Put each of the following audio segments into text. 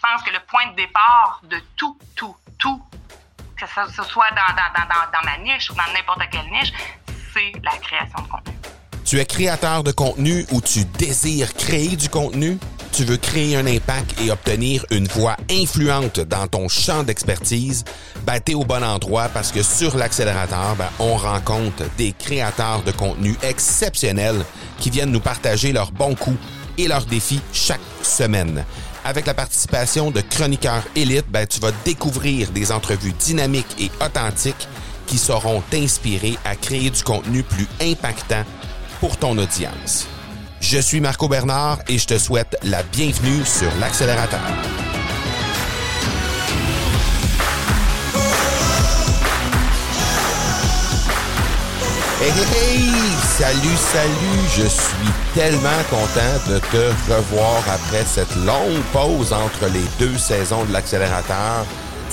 je pense que le point de départ de tout, tout, tout, que ce soit dans, dans, dans, dans ma niche ou dans n'importe quelle niche, c'est la création de contenu. Tu es créateur de contenu ou tu désires créer du contenu? Tu veux créer un impact et obtenir une voix influente dans ton champ d'expertise? Ben, t'es au bon endroit parce que sur l'accélérateur, ben, on rencontre des créateurs de contenu exceptionnels qui viennent nous partager leurs bons coups et leurs défis chaque semaine. Avec la participation de chroniqueurs élites, ben, tu vas découvrir des entrevues dynamiques et authentiques qui sauront t'inspirer à créer du contenu plus impactant pour ton audience. Je suis Marco Bernard et je te souhaite la bienvenue sur l'accélérateur. Hey! Salut, salut! Je suis tellement content de te revoir après cette longue pause entre les deux saisons de l'accélérateur.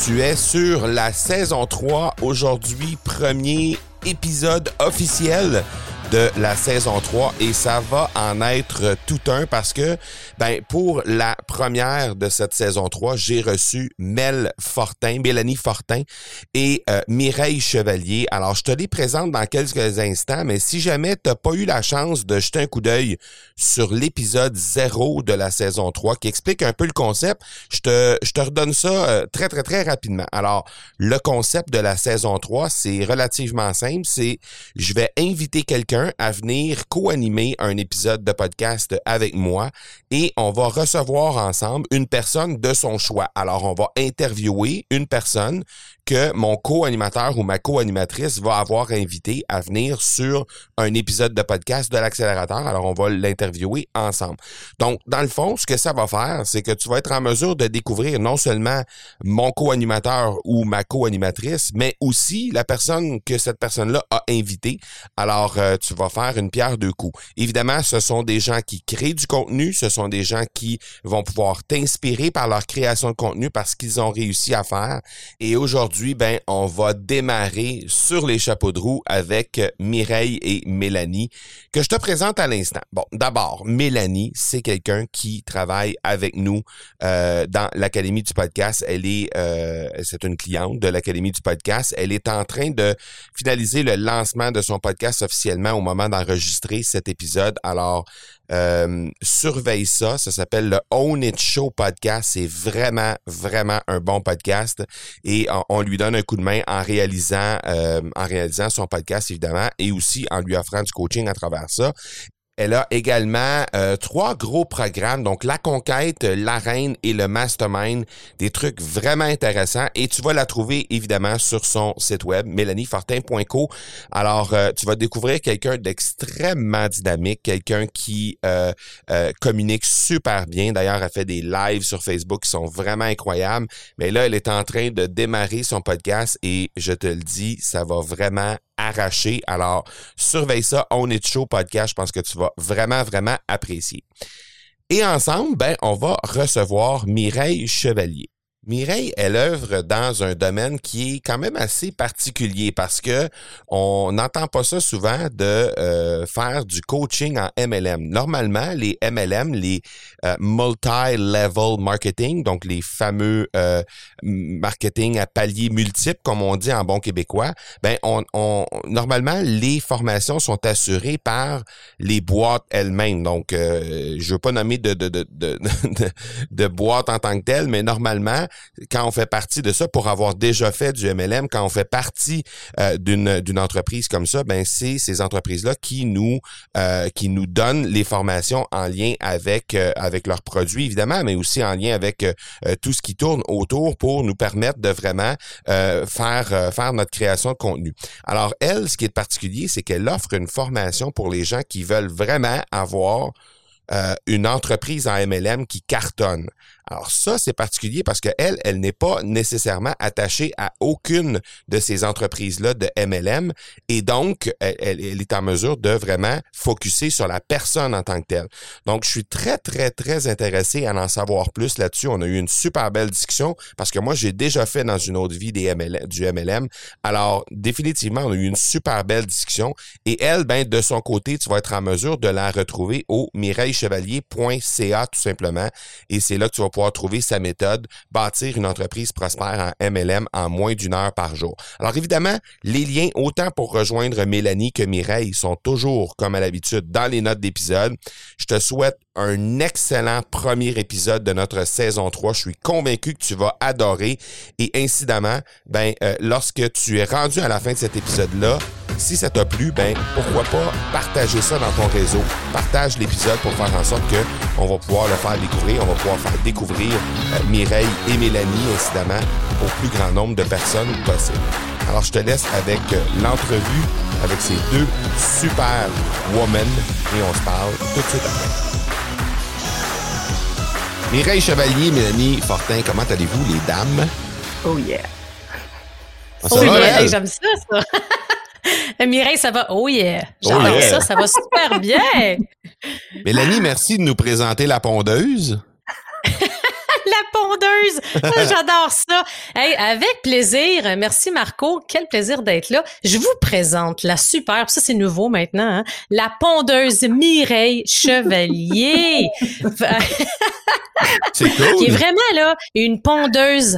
Tu es sur la saison 3, aujourd'hui premier épisode officiel de la saison 3 et ça va en être tout un parce que ben pour la première de cette saison 3, j'ai reçu Mel Fortin, Mélanie Fortin et euh, Mireille Chevalier. Alors je te les présente dans quelques instants, mais si jamais tu pas eu la chance de jeter un coup d'œil sur l'épisode 0 de la saison 3 qui explique un peu le concept, je te je te redonne ça euh, très très très rapidement. Alors le concept de la saison 3, c'est relativement simple, c'est je vais inviter quelqu'un à venir co-animer un épisode de podcast avec moi et on va recevoir ensemble une personne de son choix. Alors, on va interviewer une personne que mon co-animateur ou ma co-animatrice va avoir invité à venir sur un épisode de podcast de l'accélérateur. Alors, on va l'interviewer ensemble. Donc, dans le fond, ce que ça va faire, c'est que tu vas être en mesure de découvrir non seulement mon co-animateur ou ma co-animatrice, mais aussi la personne que cette personne-là a invité. Alors, euh, tu vas faire une pierre deux coups. Évidemment, ce sont des gens qui créent du contenu, ce sont des gens qui vont pouvoir t'inspirer par leur création de contenu parce qu'ils ont réussi à faire. Et aujourd'hui, aujourd'hui, ben, on va démarrer sur les chapeaux de roue avec Mireille et Mélanie, que je te présente à l'instant. Bon, d'abord, Mélanie, c'est quelqu'un qui travaille avec nous euh, dans l'Académie du podcast. Elle est, euh, c'est une cliente de l'Académie du podcast. Elle est en train de finaliser le lancement de son podcast officiellement au moment d'enregistrer cet épisode. Alors, euh, surveille ça. Ça s'appelle le Own It Show podcast. C'est vraiment, vraiment un bon podcast. Et on, lui donne un coup de main en réalisant, euh, en réalisant son podcast, évidemment, et aussi en lui offrant du coaching à travers ça. Elle a également euh, trois gros programmes, donc la conquête, la reine et le mastermind, des trucs vraiment intéressants. Et tu vas la trouver évidemment sur son site web, mélaniefortin.co. Alors, euh, tu vas découvrir quelqu'un d'extrêmement dynamique, quelqu'un qui euh, communique super bien. D'ailleurs, elle fait des lives sur Facebook qui sont vraiment incroyables. Mais là, elle est en train de démarrer son podcast et je te le dis, ça va vraiment arraché. Alors, surveille ça, On It Show podcast. Je pense que tu vas vraiment, vraiment apprécier. Et ensemble, ben, on va recevoir Mireille Chevalier. Mireille, elle œuvre dans un domaine qui est quand même assez particulier parce que on n'entend pas ça souvent de euh, faire du coaching en MLM. Normalement, les MLM, les euh, multi-level marketing, donc les fameux euh, marketing à paliers multiples, comme on dit en bon québécois, ben on, on normalement les formations sont assurées par les boîtes elles-mêmes. Donc, je veux pas nommer de de, de, boîte en tant que telle, mais normalement quand on fait partie de ça, pour avoir déjà fait du MLM, quand on fait partie euh, d'une entreprise comme ça, ben c'est ces entreprises-là qui nous euh, qui nous donnent les formations en lien avec euh, avec leurs produits évidemment, mais aussi en lien avec tout ce qui tourne autour pour nous permettre de vraiment faire faire notre création de contenu. Alors elle, ce qui est particulier, c'est qu'elle offre une formation pour les gens qui veulent vraiment avoir une entreprise en MLM qui cartonne. Alors ça, c'est particulier parce qu'elle, elle, elle n'est pas nécessairement attachée à aucune de ces entreprises-là de MLM et donc, elle, est en mesure de vraiment focuser sur la personne en tant que telle. Donc, je suis très, très, très intéressé à en savoir plus là-dessus. On a eu une super belle discussion parce que moi, j'ai déjà fait dans une autre vie des du MLM. Alors, définitivement, on a eu une super belle discussion et elle, ben, de son côté, tu vas être en mesure de la retrouver au mireillechevalier.ca tout simplement et c'est là que tu vas trouver sa méthode, bâtir une entreprise prospère en MLM en moins d'une heure par jour. Alors évidemment, les liens autant pour rejoindre Mélanie que Mireille sont toujours, comme à l'habitude, dans les notes d'épisode. Je te souhaite un excellent premier épisode de notre saison 3. Je suis convaincu que tu vas adorer. Et incidemment, ben, euh, lorsque tu es rendu à la fin de cet épisode-là, si ça t'a plu, ben, pourquoi pas partager ça dans ton réseau. Partage l'épisode pour faire en sorte que on va pouvoir le faire découvrir. On va pouvoir faire découvrir euh, Mireille et Mélanie, incidemment, au plus grand nombre de personnes possible. Alors, je te laisse avec euh, l'entrevue avec ces deux super women et on se parle tout de suite après. Mireille Chevalier, Mélanie Fortin, comment allez-vous, les dames? Oh yeah. Ah, oh va, yeah, j'aime ça, ça. Mireille, ça va? Oh yeah. Oh J'adore yeah. ça, ça va super bien. Mélanie, merci de nous présenter la pondeuse. La pondeuse. Ah, J'adore ça. Hey, avec plaisir. Merci Marco. Quel plaisir d'être là. Je vous présente la super, ça c'est nouveau maintenant, hein, la pondeuse Mireille Chevalier. C'est cool. qui est vraiment là une pondeuse.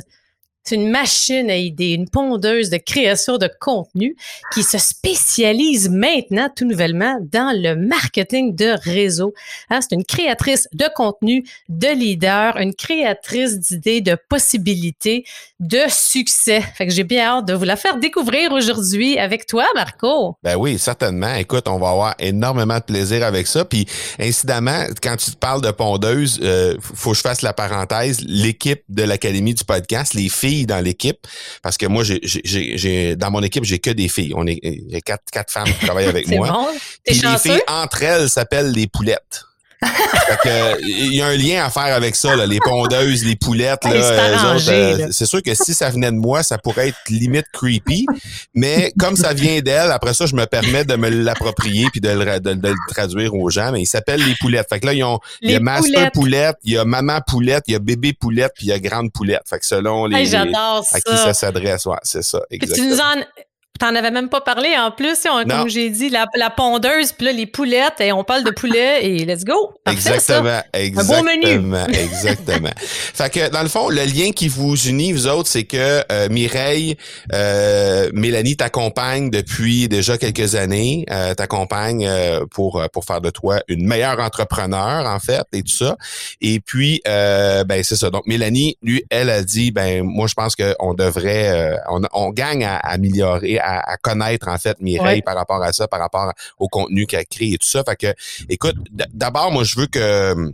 C'est une machine à idées, une pondeuse de création de contenu qui se spécialise maintenant tout nouvellement dans le marketing de réseau. Hein, c'est une créatrice de contenu, de leader, une créatrice d'idées, de possibilités, de succès. Fait que j'ai bien hâte de vous la faire découvrir aujourd'hui avec toi, Marco. Ben oui, certainement. Écoute, on va avoir énormément de plaisir avec ça. Puis, incidemment, quand tu parles de pondeuse, euh, faut que je fasse la parenthèse. L'équipe de l'Académie du podcast, les filles dans l'équipe, parce que moi, j'ai, j'ai, j'ai, dans mon équipe, j'ai que des filles. On est, j'ai quatre, quatre femmes qui travaillent avec moi. bon. Puis les filles, entre elles, s'appellent les poulettes. Fait que, il y a un lien à faire avec ça, là, les pondeuses, les poulettes. Là, euh, là. c'est sûr que si ça venait de moi, ça pourrait être limite creepy. Mais comme ça vient d'elle, après ça, je me permets de me l'approprier puis de le, ra- de- de le traduire aux gens. Mais ils s'appellent les poulettes. Fait que là, ils ont, il y a Master poulettes. Poulette, il y a Maman Poulette, il y a Bébé Poulette, puis il y a Grande Poulette. Fait que selon les, Hey, les- à qui ça. s'adresse, ouais, c'est ça, Puis tu exactement. nous en. T'en avais même pas parlé en plus, on- comme j'ai dit, la, la pondeuse, puis là, les poulettes, et on parle de poulet, et let's go! Parfait, ça. Exactement, beau menu. exactement, exactement. fait que dans le fond, le lien qui vous unit vous autres, c'est que euh, Mireille, euh, Mélanie t'accompagne depuis déjà quelques années, euh, t'accompagne pour pour faire de toi une meilleure entrepreneur en fait et tout ça. Et puis ben c'est ça. Donc Mélanie, lui, elle a dit ben moi je pense qu'on devrait on, on gagne à, améliorer, à, à connaître en fait Mireille Ouais. par rapport à ça, par rapport au contenu qu'elle crée et tout ça. Fait que Écoute, d'abord, moi, je veux que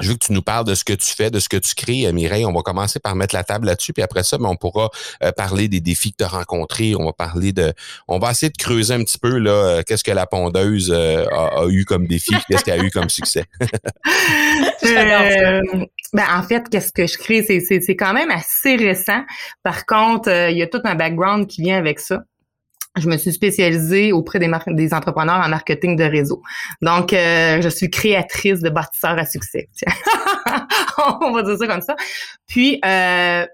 je veux que tu nous parles de ce que tu fais, de ce que tu crées, euh, Mireille. On va commencer par mettre la table là-dessus, puis après ça, ben, on pourra euh, parler des défis que tu as rencontrés. On va parler de. On va essayer de creuser un petit peu là, euh, qu'est-ce que la pondeuse a, a eu comme défi, qu'est-ce qu'elle a eu comme succès. Euh, ben, en fait, qu'est-ce que je crée? C'est, c'est, c'est quand même assez récent. Par contre, euh, il y a tout un background qui vient avec ça. Je me suis spécialisée auprès des, des entrepreneurs en marketing de réseau. Donc, euh, je suis créatrice de bâtisseurs à succès. On va dire ça comme ça. Puis, euh,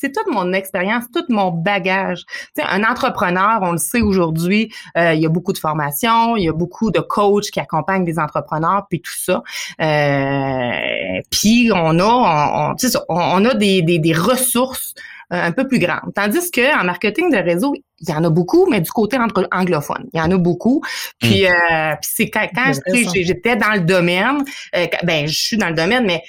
c'est toute mon expérience, tout mon bagage. Un entrepreneur, on le sait aujourd'hui, euh, il y a beaucoup de formations, il y a beaucoup de coachs qui accompagnent des entrepreneurs, puis tout ça. Euh, puis on a, on, a des, des, des ressources un peu plus grandes. Tandis que en marketing de réseau, il y en a beaucoup, mais du côté entre- anglophone, il y en a beaucoup. Puis, euh, puis c'est quand, quand j'étais dans le domaine, euh, ben je suis dans le domaine, mais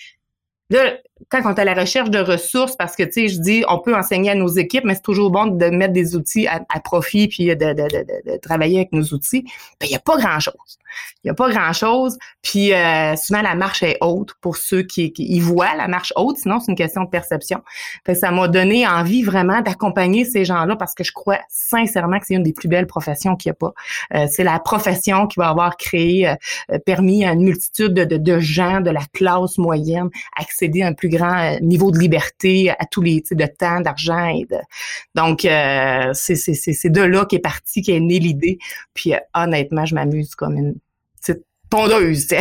Là, quand on est à la recherche de ressources, parce que, tu sais, je dis, on peut enseigner à nos équipes, mais c'est toujours bon de mettre des outils à, profit puis de, de, de, de- travailler avec nos outils. Ben, il n'y a pas grand-chose. Il n'y a pas grand-chose. Puis, euh, souvent, la marche est haute pour ceux qui, qui y voient la marche haute. Sinon, c'est une question de perception. Fait ça m'a donné envie vraiment d'accompagner ces gens-là parce que je crois sincèrement que c'est une des plus belles professions qu'il n'y a pas. Euh, c'est la profession qui va avoir créé, euh, euh, permis à une multitude de, de, de gens de la classe moyenne accéder à un plus grand euh, niveau de liberté, à tous les de temps, d'argent. Donc, euh, c'est de là qu'est parti, qu'est née l'idée. Puis euh, honnêtement, je m'amuse comme une petite pondeuse.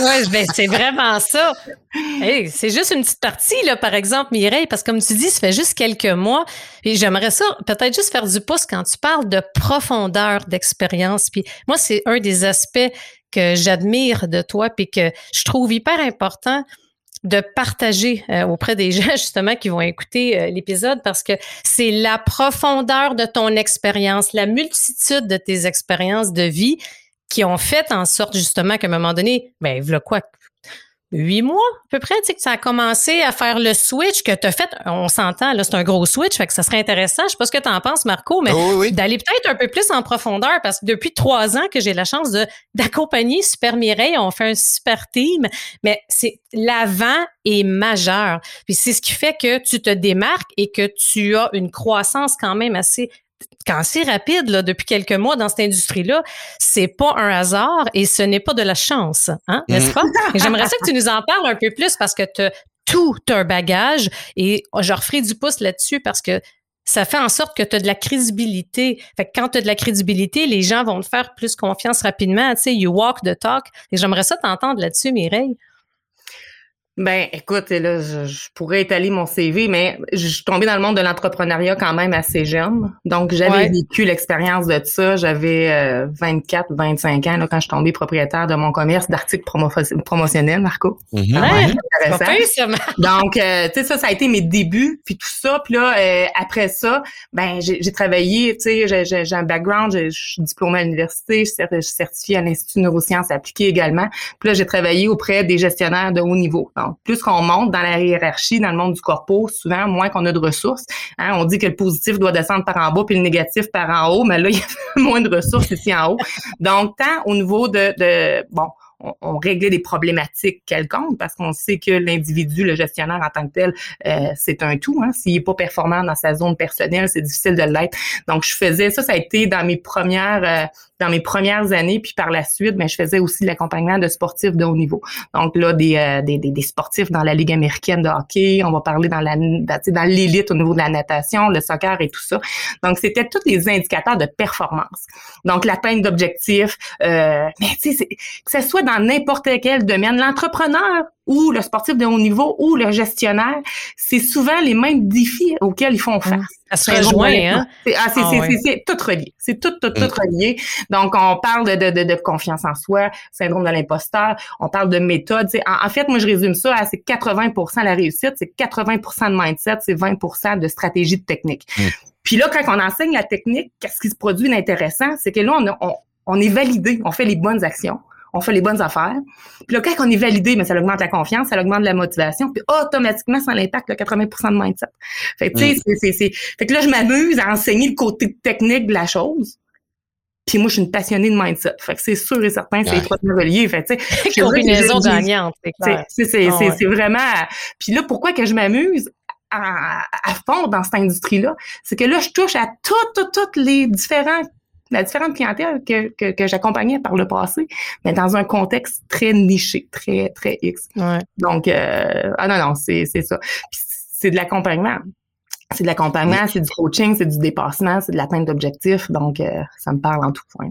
Ouais, ben, c'est vraiment ça. C'est juste une petite partie, là, par exemple, Mireille, parce que comme tu dis, ça fait juste quelques mois. Et j'aimerais ça, peut-être juste faire du pouce quand tu parles de profondeur d'expérience. Puis moi, c'est un des aspects que j'admire de toi, puis que je trouve hyper important. De partager euh, auprès des gens justement qui vont écouter euh, l'épisode parce que c'est la profondeur de ton expérience, la multitude de tes expériences de vie qui ont fait en sorte justement qu'à un moment donné, ben voilà quoi, huit mois à peu près, tu sais, que ça a commencé à faire le switch que tu as fait. On s'entend, là, c'est un gros switch, fait que ça serait intéressant. Je sais pas ce que tu en penses, Marco, mais d'aller peut-être un peu plus en profondeur parce que depuis trois ans que j'ai la chance de d'accompagner Super Mireille, on fait un super team, mais c'est l'avant est majeur. Puis c'est ce qui fait que tu te démarques et que tu as une croissance quand même assez quand c'est rapide là, depuis quelques mois dans cette industrie-là, c'est pas un hasard et ce n'est pas de la chance, hein, n'est-ce mm. pas? J'aimerais ça que tu nous en parles un peu plus parce que tu as tout un bagage et je referai du pouce là-dessus parce que ça fait en sorte que tu as de la crédibilité. Fait que quand tu as de la crédibilité, les gens vont te faire plus confiance rapidement. Tu sais, you walk the talk. Et j'aimerais ça t'entendre là-dessus, Mireille. Ben, écoute, là, je, pourrais étaler mon CV, mais je suis tombée dans le monde de l'entrepreneuriat quand même assez jeune. Donc, j'avais vécu l'expérience de ça. J'avais 24, euh, 25 ans là, quand je suis tombée propriétaire de mon commerce d'articles promotionnels, Marco. Mm-hmm. ouais, Donc, euh, tu sais, ça, ça a été mes débuts, puis tout ça. Puis là, euh, après ça, ben, j'ai travaillé, tu sais, j'ai un background, je suis diplômée à l'université, je suis certifiée à l'Institut de neurosciences appliquées également. Puis là, j'ai travaillé auprès des gestionnaires de haut niveau plus qu'on monte dans la hiérarchie, dans le monde du corpo, souvent, moins qu'on a de ressources. Hein, on dit que le positif doit descendre par en bas, puis le négatif par en haut, mais là, il y a moins de ressources ici en haut. Donc, tant au niveau de, de bon, on, réglait des problématiques quelconques parce qu'on sait que l'individu, le gestionnaire en tant que tel, euh, c'est un tout. Hein. S'il n'est pas performant dans sa zone personnelle, c'est difficile de l'être. Donc, je faisais ça, ça a été dans mes premières euh, dans mes premières années, puis par la suite, mais ben, je faisais aussi l'accompagnement de sportifs de haut niveau. Donc là, des, euh, des, des, sportifs dans la Ligue américaine de hockey, on va parler dans la dans l'élite au niveau de la natation, le soccer et tout ça. Donc, c'était tous les indicateurs de performance. Donc, l'atteinte d'objectifs, euh, mais tu sais, que ce soit dans n'importe quel domaine, l'entrepreneur ou le sportif de haut niveau ou le gestionnaire, c'est souvent les mêmes défis auxquels ils font face. Ça se rejoint, hein? C'est ah, ah tout relié. C'est tout, tout, tout mm. relié. Donc, on parle de, de, de, confiance en soi, syndrome de l'imposteur, on parle de méthode. En, en, fait, moi, je résume ça à c'est 80 la réussite, c'est 80% de mindset, c'est 20 de stratégie de technique. Mm. Puis là, quand on enseigne la technique, qu'est-ce qui se produit d'intéressant? C'est que là, on, on, on est validé, on fait les bonnes actions on fait les bonnes affaires. Puis là, quand on est validé, mais ça augmente la confiance, ça augmente la motivation, puis automatiquement, ça impacte le 80% de mindset. Fait que, tu sais, mm. c'est, c'est, Fait que là, je m'amuse à enseigner le côté technique de la chose. Puis moi, je suis une passionnée de mindset. Fait que c'est sûr et certain, c'est étroitement relié. Fait tu sais. Combinaison gagnante, c'est clair. C'est, ah c'est, vraiment... Puis là, pourquoi que je m'amuse? À, à, fond dans cette industrie-là, c'est que là, je touche à toutes, toutes, toutes les différents la différente clientèle que, que, que j'accompagnais par le passé, mais dans un contexte très niché, très, très X. Donc, euh, ah non, non, c'est, c'est ça. c'est de l'accompagnement. C'est de l'accompagnement, c'est du coaching, c'est du dépassement, c'est de l'atteinte d'objectifs. Donc, euh, ça me parle en tout point.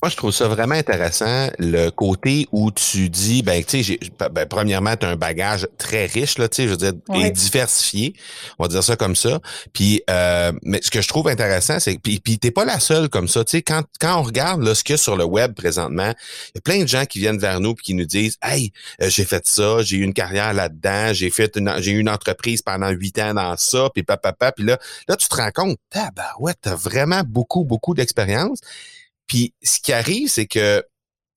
Moi, je trouve ça vraiment intéressant, le côté où tu dis, ben, tu sais, ben, premièrement, tu as un bagage très riche, là, tu sais, je veux dire, et diversifié, on va dire ça comme ça. Puis, euh, mais ce que je trouve intéressant, c'est puis, puis t'es pas la seule comme ça, tu sais, quand, quand on regarde là, ce qu'il y a sur le web présentement, il y a plein de gens qui viennent vers nous puis qui nous disent, hey, euh, j'ai fait ça, j'ai eu une carrière là-dedans, j'ai fait une, j'ai eu une entreprise pendant huit ans dans ça, puis papa, puis là, là, tu te rends compte, bah ouais, t'as vraiment beaucoup, beaucoup d'expérience. Puis ce qui arrive, c'est que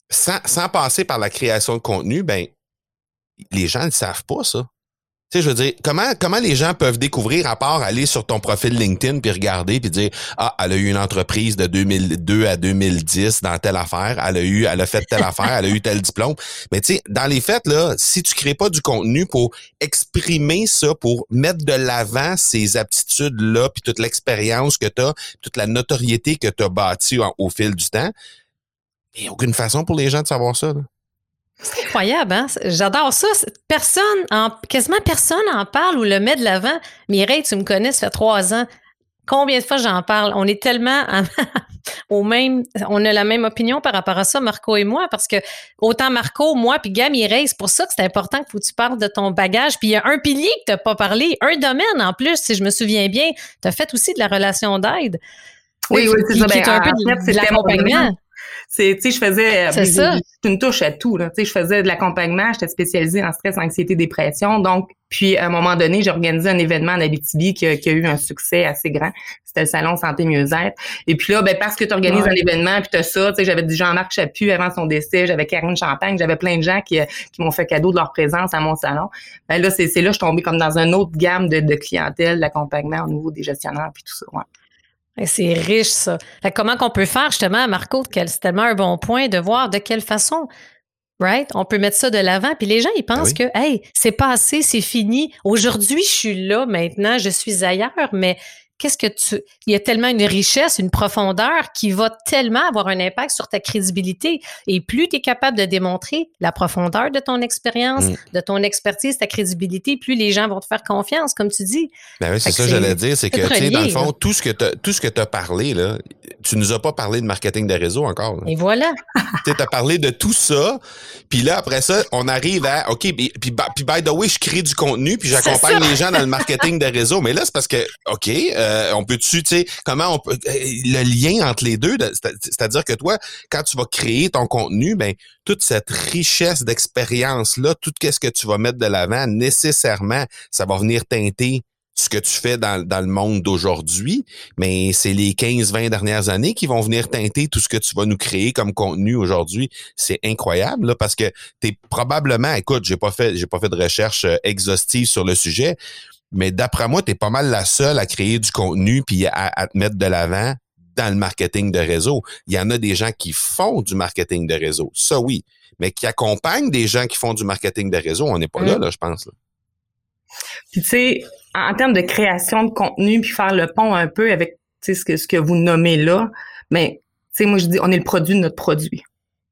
sans, sans passer par la création de contenu, ben les gens ne savent pas ça. Tu sais, je veux dire, comment, comment les gens peuvent découvrir à part aller sur ton profil LinkedIn puis regarder puis dire ah elle a eu une entreprise de 2002 à 2010 dans telle affaire, elle a eu elle a fait telle affaire, elle a eu tel diplôme. Mais tu sais, dans les faits là, si tu crées pas du contenu pour exprimer ça, pour mettre de l'avant ces aptitudes là puis toute l'expérience que tu as, toute la notoriété que tu as bâtie au, fil du temps, il n'y a aucune façon pour les gens de savoir ça. Là. C'est incroyable, hein? J'adore ça. Personne, en, quasiment personne en parle ou le met de l'avant. Mireille, tu me connais, ça fait trois ans. Combien de fois j'en parle? On est tellement au même, on a la même opinion par rapport à ça, Marco et moi, parce que autant Marco, moi, puis Gam, Mireille, c'est pour ça que c'est important que tu parles de ton bagage. Puis il y a un pilier que tu n'as pas parlé, un domaine en plus, si je me souviens bien. Tu as fait aussi de la relation d'aide. Oui, oui, c'est ça. Ben, un peu de, l'accompagnement C'est, tu sais, je faisais, C'est ça. j'ai une touche à tout, là. Tu sais, je faisais de l'accompagnement, j'étais spécialisée en stress, anxiété, dépression. Donc, puis à un moment donné, j'ai organisé un événement en Abitibi qui a, qui a eu un succès assez grand. C'était le salon santé mieux-être. Et puis là, ben parce que tu organises Ouais. un événement, puis t'as ça, tu sais, j'avais du Jean-Marc Chaput avant son décès, j'avais Karine Champagne, j'avais plein de gens qui, euh, qui m'ont fait cadeau de leur présence à mon salon. Ben là, c'est c'est là que je suis tombée comme dans une autre gamme de, de clientèle, d'accompagnement au niveau des gestionnaires puis tout ça. Ouais. C'est riche, ça. Fait comment qu'on peut faire, justement, Marco, c'est tellement un bon point de voir de quelle façon, right? On peut mettre ça de l'avant. Puis les gens, ils pensent oui. que, hey, c'est passé, c'est fini. Aujourd'hui, je suis là, maintenant, je suis ailleurs, mais qu'est-ce que tu. Il y a tellement une richesse, une profondeur qui va tellement avoir un impact sur ta crédibilité. Et plus tu es capable de démontrer la profondeur de ton expérience, Mm. de ton expertise, ta crédibilité, plus les gens vont te faire confiance, comme tu dis. Ben oui, c'est ça que j'allais dire, c'est que, tu sais, dans le relié, fond, là. tout ce que t'as, tout ce que t'as parlé, là, tu nous as pas parlé de marketing de réseau encore. là. Et voilà. Tu as parlé de tout ça, puis là, après ça, on arrive à, OK, puis, puis by the way, je crée du contenu, puis j'accompagne les gens dans le marketing de réseau. Mais là, c'est parce que, OK, euh, on peut-tu, tu sais, comment on peut, euh, le lien entre les deux, de- c'est- c'est-à-dire que toi, quand tu vas créer ton contenu, ben, toute cette richesse d'expérience-là, tout ce que tu vas mettre de l'avant, nécessairement, ça va venir teinter ce que tu fais dans, le monde d'aujourd'hui, mais c'est les 15-20 dernières années qui vont venir teinter tout ce que tu vas nous créer comme contenu aujourd'hui. C'est incroyable, là, parce que t'es probablement, écoute, j'ai pas fait, j'ai pas fait de recherche euh, exhaustive sur le sujet, mais d'après moi, t'es pas mal la seule à créer du contenu puis à, à te mettre de l'avant dans le marketing de réseau. Il y en a des gens qui font du marketing de réseau, ça oui, mais qui accompagnent des gens qui font du marketing de réseau, on n'est pas Mm. là, là, je pense. là. Puis tu sais, en, en termes de création de contenu, puis faire le pont un peu avec tu ce que, ce que vous nommez là, mais tu sais, moi je dis, on est le produit de notre produit.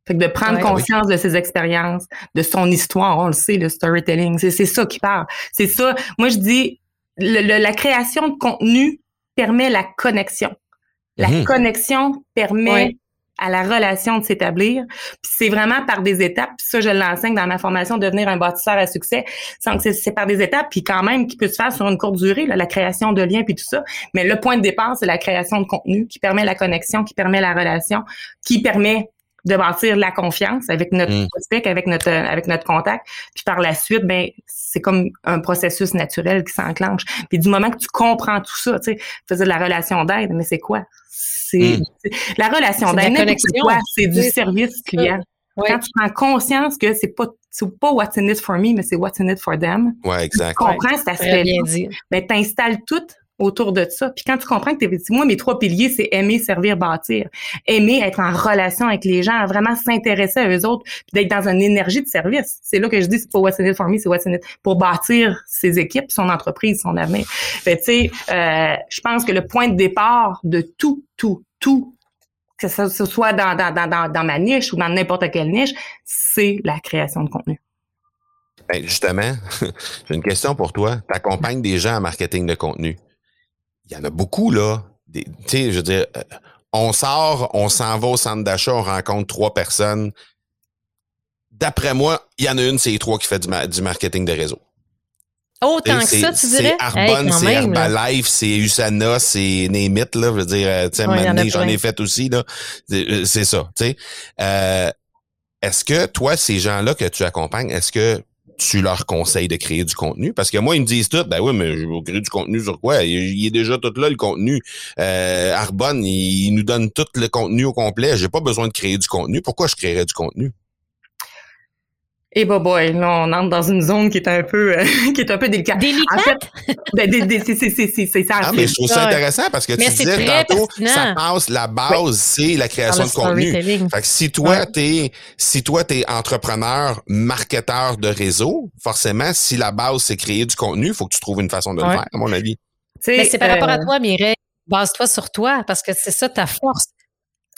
Fait que de prendre Ouais. conscience de ses expériences, de son histoire, on le sait, le storytelling, c'est ça qui parle. C'est ça. Moi je dis, le- le- la création de contenu permet la connexion. La Mhm. connexion permet Ouais. à la relation de s'établir. Puis c'est vraiment par des étapes. Puis ça, je l'enseigne dans ma formation, devenir un bâtisseur à succès. C'est- c'est par des étapes, puis quand même, qui peut se faire sur une courte durée, là, la création de liens, puis tout ça. Mais le point de départ, c'est la création de contenu qui permet la connexion, qui permet la relation, qui permet de bâtir la confiance avec notre Mm. prospect, avec notre avec notre contact. Puis par la suite, ben c'est comme un processus naturel qui s'enclenche. Puis du moment que tu comprends tout ça, tu sais, faisais de la relation d'aide, mais c'est quoi? C'est Mm. c'est- la relation C'est de la d'aide, connexion. quoi, c'est du Oui. service client. Ouais. Quand tu prends conscience que c'est pas c'est pas what's in it for me, mais c'est what's in it for them. Ouais, exact. Tu comprends cet Très aspect bien dit. ben t'installes tout autour de ça. Puis quand tu comprends que t'es, moi mes trois piliers c'est aimer, servir, bâtir, aimer être en relation avec les gens, vraiment s'intéresser à eux autres, puis d'être dans une énergie de service. C'est là que je dis c'est pas what's in it for me, c'est what's in it pour bâtir ses équipes, son entreprise, son avenir. Fait tu sais, euh, je pense que le point de départ de tout, tout, tout que ce, soit dans, dans, dans, dans, dans ma niche ou dans n'importe quelle niche, c'est la création de contenu. Ben, justement, j'ai une question pour toi. Tu accompagnes des gens en marketing de contenu. Il y en a beaucoup, là. Tu sais, je veux dire, euh, on sort, on s'en va au centre d'achat, on rencontre trois personnes. D'après moi, il y en a une, c'est les trois qui fait du, ma- du marketing de réseau. Autant que ça, tu dirais? C'est Arbonne, c'est. Herbalife, c'est Usana, c'est Nemit, là. Je veux dire, euh, tu sais, Ouais, j'en ai fait aussi, là. C'est euh, c'est ça, tu sais. Euh, est-ce que toi, ces gens-là que tu accompagnes, est-ce que tu leur conseilles de créer du contenu? Parce que moi, ils me disent tout, ben oui, mais je vais créer du contenu sur quoi? Il, est déjà tout là, le contenu. Euh, Arbonne, il, il nous donne tout le contenu au complet. J'ai pas besoin de créer du contenu. Pourquoi je créerais du contenu? Et bah boy, là on entre dans une zone qui est un peu euh, qui est un peu délicate. En Délicate? fait, ben, c'est c'est c'est c'est c'est ça. Ah, mais je trouve ça intéressant parce que Mais tu c'est disais très tantôt, pertinent. ça passe, la base, c'est la création de contenu. Fait que si toi, Ouais. t'es, si toi, t'es entrepreneur, marketeur de réseau, forcément, si la base, c'est créer du contenu, il faut que tu trouves une façon de le faire, à mon avis. Mais c'est par euh, rapport à toi, Mireille. Base-toi sur toi, parce que c'est ça ta force.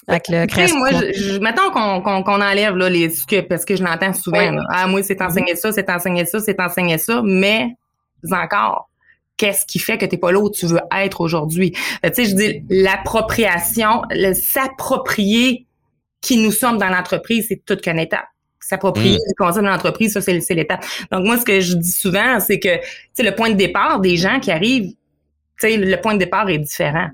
Avec le Tu sais, création. moi, je, je- mettons qu'on qu'on qu'on enlève là, les ce que parce que je l'entends souvent. Oui. là. Ah, moi, c'est enseigner ça, c'est enseigner ça, c'est enseigner ça, mais encore, qu'est-ce qui fait que t'es pas là où tu veux être aujourd'hui? Euh, Tu sais, je dis l'appropriation, le s'approprier qui nous sommes dans l'entreprise, c'est toute qu'une étape. S'approprier Mm. du concept de l'entreprise, ça, c'est c'est l'étape. Donc, moi, ce que je dis souvent, c'est que, tu sais, le point de départ des gens qui arrivent, tu sais, le point de départ est différent.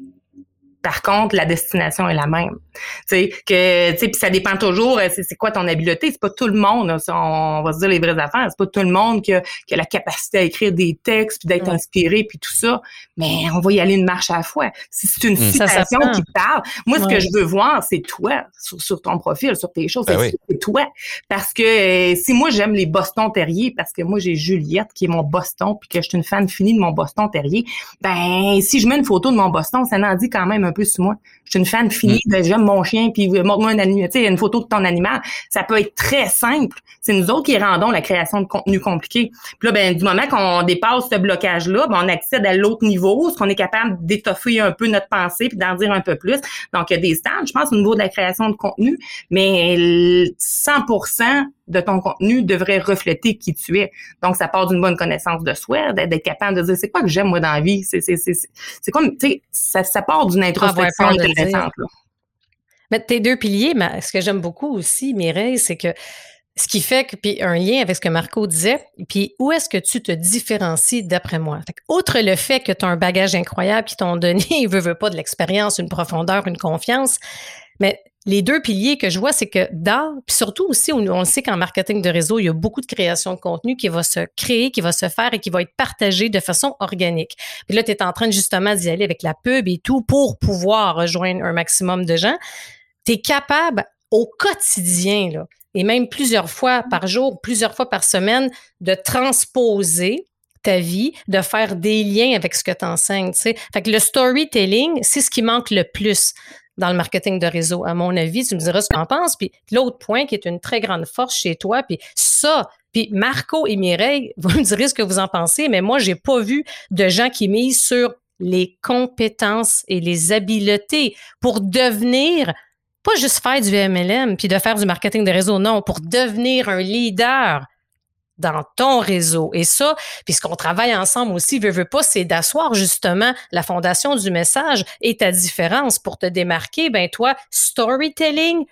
Par contre, la destination est la même. Tu sais, que, tu sais, puis ça dépend toujours, euh, c'est quoi ton habileté? C'est pas tout le monde, on va se dire les vraies affaires, c'est pas tout le monde qui a, qui a la capacité à écrire des textes, puis d'être inspiré, puis tout ça. Mais on va y aller une marche à la fois. Si c'est une mm. citation qui parle, moi, ce que je veux voir, c'est toi, sur, ton profil, sur tes choses. Ben c'est toi? Parce que euh, si moi, j'aime les Boston Terriers, parce que moi, j'ai Juliette qui est mon Boston, puis que je suis une fan finie de mon Boston Terrier, ben, si je mets une photo de mon Boston, ça en dit quand même un moi. Je suis une fan finie mm. de j'aime mon chien, puis montre-moi un animal, tu sais, une photo de ton animal. Ça peut être très simple. C'est nous autres qui rendons la création de contenu compliqué. Puis là, ben, du moment qu'on dépasse ce blocage-là, ben, on accède à l'autre niveau, ce qu'on est capable d'étoffer un peu notre pensée, puis d'en dire un peu plus. Donc, il y a des stades, je pense, au niveau de la création de contenu, mais 100% de ton contenu devrait refléter qui tu es. Donc, ça part d'une bonne connaissance de soi, d'être capable de dire c'est quoi que j'aime moi dans la vie? C'est, c'est, c'est, c'est comme, tu sais, ça, ça part d'une introspection intéressante. Là. Mais tes deux piliers, mais ce que j'aime beaucoup aussi, Mireille, c'est que ce qui fait que, puis un lien avec ce que Marco disait, puis où est-ce que tu te différencies d'après moi? Fait outre le fait que tu as un bagage incroyable qui t'ont donné, il veut, veut pas de l'expérience, une profondeur, une confiance, les deux piliers que je vois, c'est que dans, puis surtout aussi, on, le sait qu'en marketing de réseau, il y a beaucoup de création de contenu qui va se créer, qui va se faire et qui va être partagé de façon organique. Puis là, tu es en train justement d'y aller avec la pub et tout pour pouvoir rejoindre un maximum de gens. Tu es capable au quotidien, là, et même plusieurs fois par jour, plusieurs fois par semaine, de transposer ta vie, de faire des liens avec ce que tu enseignes. Fait que le storytelling, c'est ce qui manque le plus dans le marketing de réseau, à mon avis. Tu me diras ce que tu en penses. Puis l'autre point qui est une très grande force chez toi, puis ça, puis Marco et Mireille, vous me direz ce que vous en pensez, mais moi, j'ai pas vu de gens qui misent sur les compétences et les habiletés pour devenir pas juste faire du MLM puis de faire du marketing de réseau, non, pour devenir un leader dans ton réseau. Et ça, puisqu'on travaille ensemble aussi, veux, veux pas, c'est d'asseoir justement la fondation du message et ta différence pour te démarquer. Ben toi, storytelling,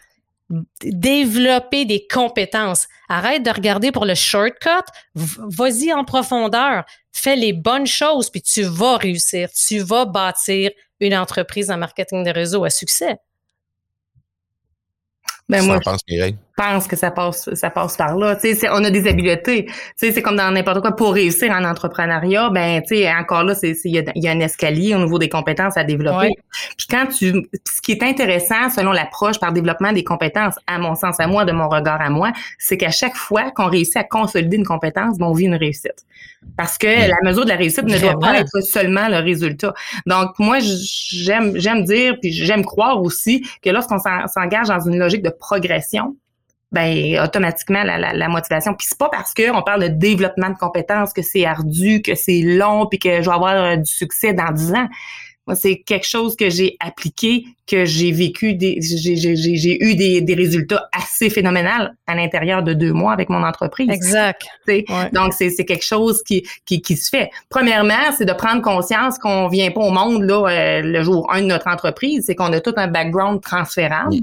développer des compétences. Arrête de regarder pour le shortcut. Vas-y en profondeur. Fais les bonnes choses, puis tu vas réussir. Tu vas bâtir une entreprise en marketing de réseau à succès. Ben moi, je pense que ça passe, ça passe par là. Tu sais, on a des habiletés. Tu sais, c'est comme dans n'importe quoi. Pour réussir en entrepreneuriat, ben, tu sais, encore là, c'est, il y, a, un escalier au niveau des compétences à développer. Puis quand tu, ce qui est intéressant selon l'approche par développement des compétences, à mon sens, à moi, de mon regard à moi, c'est qu'à chaque fois qu'on réussit à consolider une compétence, ben, on vit une réussite. Parce que la mesure de la réussite ne doit pas être seulement le résultat. Donc, moi, j'aime, j'aime dire, puis j'aime croire aussi que lorsqu'on s'engage dans une logique de progression, ben automatiquement la, la, motivation. Puis c'est pas parce qu'on parle de développement de compétences que c'est ardu, que c'est long, puis que je vais avoir euh, du succès dans 10 ans. Moi, c'est quelque chose que j'ai appliqué, que j'ai vécu, des, j'ai, eu des, des, résultats assez phénoménaux à l'intérieur de deux mois avec mon entreprise. Exact. Donc, c'est, c'est quelque chose qui, qui, qui se fait. Premièrement, c'est de prendre conscience qu'on vient pas au monde là euh, le jour un de notre entreprise, c'est qu'on a tout un background transférable,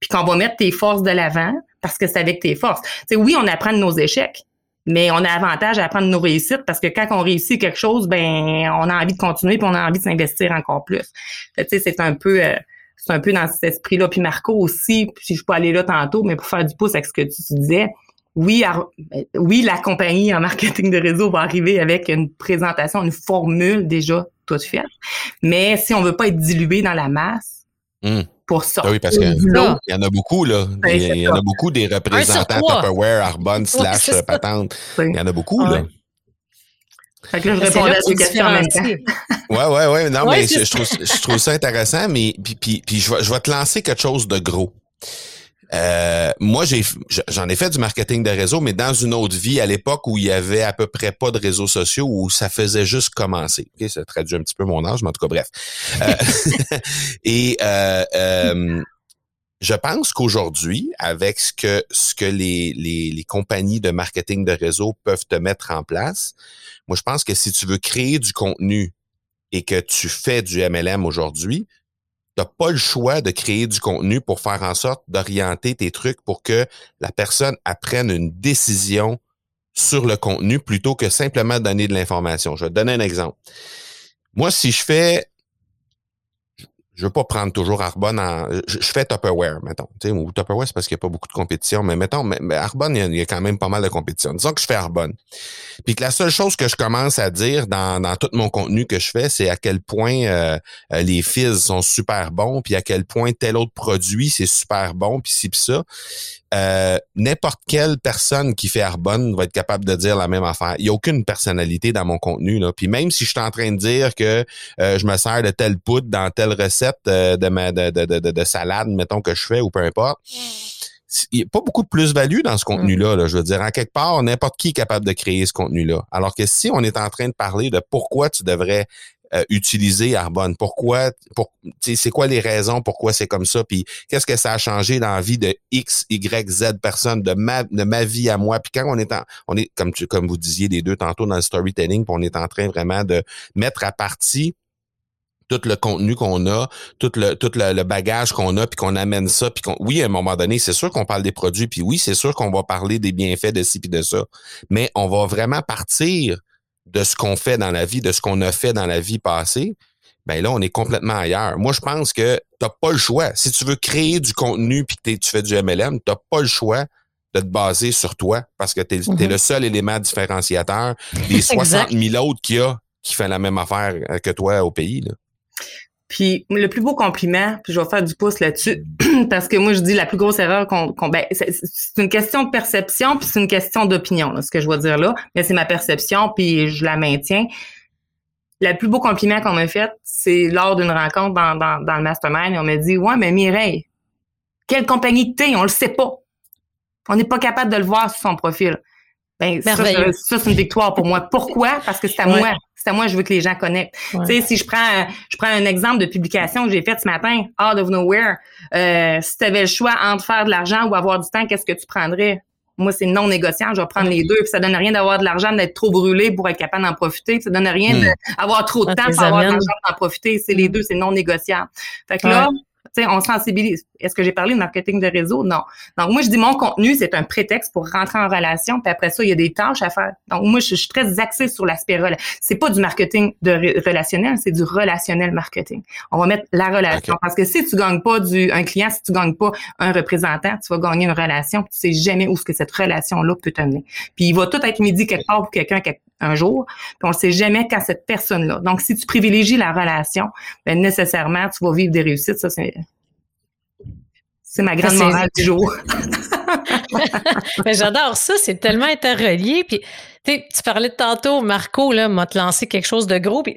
puis qu'on va mettre tes forces de l'avant parce que c'est avec tes forces. C'est oui, on apprend de nos échecs, mais on a avantage à apprendre nos réussites parce que quand on réussit quelque chose, ben on a envie de continuer puis on a envie de s'investir encore plus. C'est un peu euh, c'est un peu dans cet esprit-là. Puis Marco aussi, si je peux aller là tantôt, mais pour faire du pouce avec ce que tu, disais, oui, oui, la compagnie en marketing de réseau va arriver avec une présentation, une formule déjà toute faite. Mais si on veut pas être dilué dans la masse, hmm pour ça. Ah oui, parce qu'il y en a beaucoup, là. Ben, il y, en a beaucoup des représentants Tupperware, Arbonne, slash Patente. Il y en a beaucoup, là. Fait que là, je réponds à ces questions en même temps. Ouais, ouais, ouais. Non, mais je, trouve, je trouve ça intéressant, mais puis, puis, puis je, vais, je vais te lancer quelque chose de gros. Euh, moi, j'en ai fait du marketing de réseau, mais dans une autre vie, à l'époque où il y avait à peu près pas de réseaux sociaux, où ça faisait juste commencer. Okay, ça traduit un petit peu mon âge, mais en tout cas, bref. Euh, et euh, je pense qu'aujourd'hui, avec ce que ce que les, les, les compagnies de marketing de réseau peuvent te mettre en place, moi, je pense que si tu veux créer du contenu et que tu fais du MLM aujourd'hui, n'as pas le choix de créer du contenu pour faire en sorte d'orienter tes trucs pour que la personne apprenne une décision sur le contenu plutôt que simplement donner de l'information. Je vais te donner un exemple. Moi, si je fais, je veux pas prendre toujours Arbonne en. Je, fais Tupperware, mettons. Ou Tupperware, c'est parce qu'il n'y a pas beaucoup de compétition, mais mettons, mais, Arbonne, il y, a, quand même pas mal de compétition. Disons que je fais Arbonne. Puis que la seule chose que je commence à dire dans, dans tout mon contenu que je fais, c'est à quel point euh, euh, les fils sont super bons, puis à quel point tel autre produit, c'est super bon, puis ci, puis ça. Euh, n'importe quelle personne qui fait Arbonne va être capable de dire la même affaire. Il n'y a aucune personnalité dans mon contenu. Là. Puis même si je suis en train de dire que euh, je me sers de telle poudre dans telle recette euh, de, ma, de, de, de, de, salade, mettons que je fais ou peu importe, il n'y a pas beaucoup de plus-value dans ce contenu-là. Là. Je veux dire, en quelque part, n'importe qui est capable de créer ce contenu-là. Alors que si on est en train de parler de pourquoi tu devrais euh, utiliser Arbonne? Pourquoi, pour, c'est quoi les raisons pourquoi c'est comme ça? Puis qu'est-ce que ça a changé dans la vie de X, Y, Z personnes, de ma, de ma vie à moi? Puis quand on est en, on est, comme tu, comme vous disiez les deux tantôt dans le storytelling, puis on est en train vraiment de mettre à partie tout le contenu qu'on a, tout le tout le, bagage qu'on a, puis qu'on amène ça, puis oui à un moment donné, c'est sûr qu'on parle des produits, puis oui c'est sûr qu'on va parler des bienfaits de ci puis de ça, mais on va vraiment partir de ce qu'on fait dans la vie, de ce qu'on a fait dans la vie passée, ben là, on est complètement ailleurs. Moi, je pense que tu n'as pas le choix. Si tu veux créer du contenu puis que tu fais du MLM, tu n'as pas le choix de te baser sur toi parce que tu es, mm-hmm. le seul élément différenciateur des 60 000 autres qu'il y a qui font la même affaire que toi au pays. Là. Puis le plus beau compliment, puis je vais faire du pouce là-dessus, parce que moi je dis la plus grosse erreur qu'on, ben, c'est, une question de perception, puis c'est une question d'opinion, ce que je vais dire là, mais c'est ma perception, puis je la maintiens. Le plus beau compliment qu'on m'a fait, c'est lors d'une rencontre dans, dans, dans le mastermind, et on m'a dit Ouais, mais Mireille, quelle compagnie t'es? On le sait pas. On n'est pas capable de le voir sur son profil. Ben, ça, ça c'est une victoire pour moi. Pourquoi? Parce que c'est à moi. C'est à moi, je veux que les gens connectent. Tu sais, si je prends, je prends un exemple de publication que j'ai faite ce matin, out of nowhere, euh, si tu avais le choix entre faire de l'argent ou avoir du temps, qu'est-ce que tu prendrais? Moi, c'est non négociable. Je vais prendre les deux. Puis ça donne rien d'avoir de l'argent, d'être trop brûlé pour être capable d'en profiter. Ça donne rien hmm. d'avoir trop de temps pour avoir de l'argent d'en profiter. C'est les hmm. deux, c'est non négociable. Fait que là, on sensibilise. Est-ce que j'ai parlé de marketing de réseau? Non. Donc, moi, je dis mon contenu, c'est un prétexte pour rentrer en relation, puis après ça, il y a des tâches à faire. Donc, moi, je, suis très axée sur l'aspect C'est pas du marketing de relationnel, c'est du relationnel marketing. On va mettre la relation. Parce que si tu gagnes pas du, un client, si tu gagnes pas un représentant, tu vas gagner une relation, puis tu sais jamais où ce que cette relation-là peut t'amener. Puis il va tout être midi quelque part pour quelqu'un un jour, puis on ne sait jamais quand cette personne-là. Donc, si tu privilégies la relation, ben nécessairement, tu vas vivre des réussites. Ça, c'est c'est ma grande morale du jour. J'adore ça, c'est tellement interrelié. Puis, tu parlais de tantôt, Marco, là, m'a lancé quelque chose de gros. Puis